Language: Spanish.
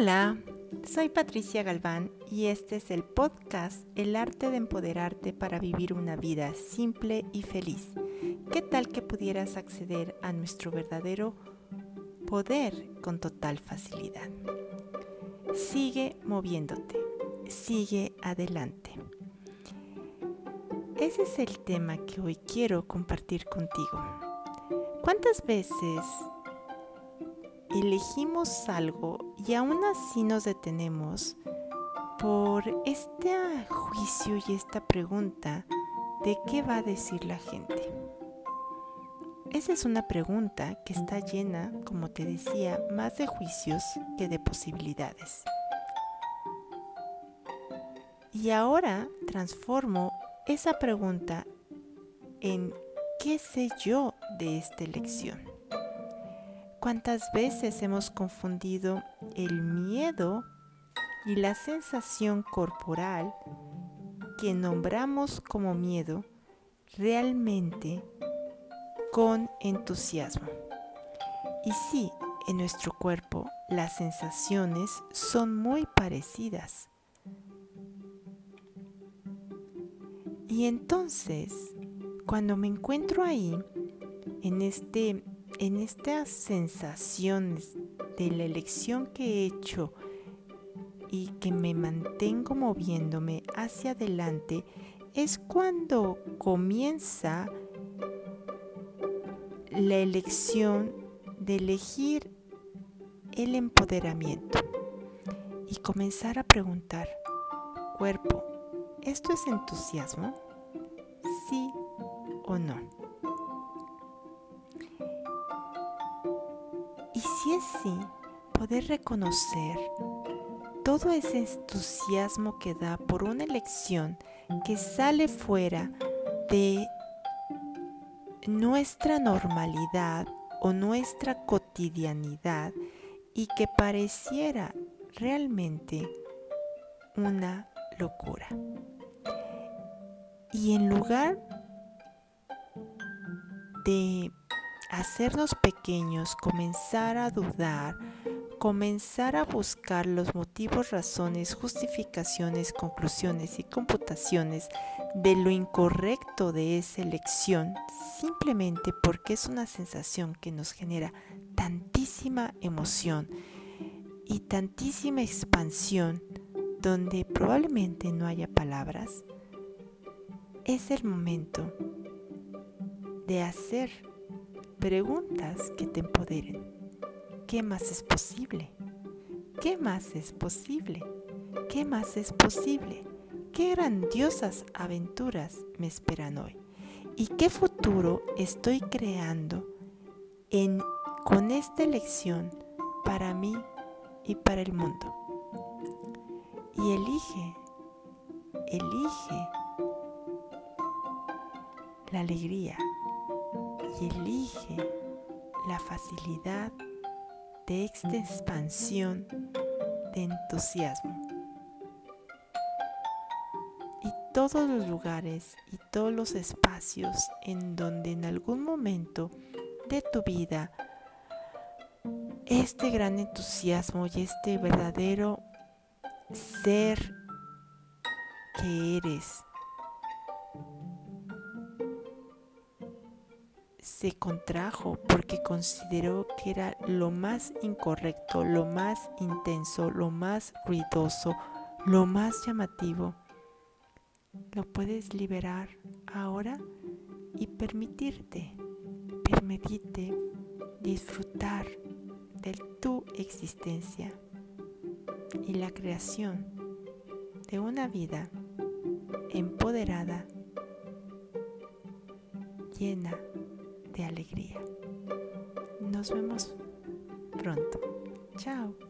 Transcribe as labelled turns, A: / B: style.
A: Hola, soy Patricia Galván y este es el podcast El arte de empoderarte para vivir una vida simple y feliz. ¿Qué tal que pudieras acceder a nuestro verdadero poder con total facilidad? Sigue moviéndote, sigue adelante. Ese es el tema que hoy quiero compartir contigo. ¿Cuántas veces elegimos algo y aún así nos detenemos por este juicio y esta pregunta de qué va a decir la gente. Esa es una pregunta que está llena, como te decía, más de juicios que de posibilidades. Y ahora transformo esa pregunta en ¿qué sé yo de esta elección? ¿Cuántas veces hemos confundido el miedo y la sensación corporal que nombramos como miedo realmente con entusiasmo? Y sí, en nuestro cuerpo las sensaciones son muy parecidas. Y entonces, cuando me encuentro ahí, en este en estas sensaciones de la elección que he hecho y que me mantengo moviéndome hacia adelante, es cuando comienza la elección de elegir el empoderamiento y comenzar a preguntar, cuerpo, ¿esto es entusiasmo? ¿Sí o no? Si es sí, poder reconocer todo ese entusiasmo que da por una elección que sale fuera de nuestra normalidad o nuestra cotidianidad y que pareciera realmente una locura. Y en lugar de hacernos pequeños, comenzar a dudar, comenzar a buscar los motivos, razones, justificaciones, conclusiones y computaciones de lo incorrecto de esa elección, simplemente porque es una sensación que nos genera tantísima emoción y tantísima expansión donde probablemente no haya palabras, es el momento de hacer preguntas que te empoderen. ¿Qué más es posible? ¿Qué más es posible? ¿Qué más es posible? ¿Qué grandiosas aventuras me esperan hoy? ¿Y qué futuro estoy creando con esta elección para mí y para el mundo? Y elige, elige la alegría y elige la facilidad de esta expansión de entusiasmo. Y todos los lugares y todos los espacios en donde en algún momento de tu vida este gran entusiasmo y este verdadero ser que eres se contrajo porque consideró que era lo más incorrecto, lo más intenso, lo más ruidoso, lo más llamativo. Lo puedes liberar ahora y permitirte, permitirte disfrutar de tu existencia y la creación de una vida empoderada, llena alegría. Nos vemos pronto. Chao.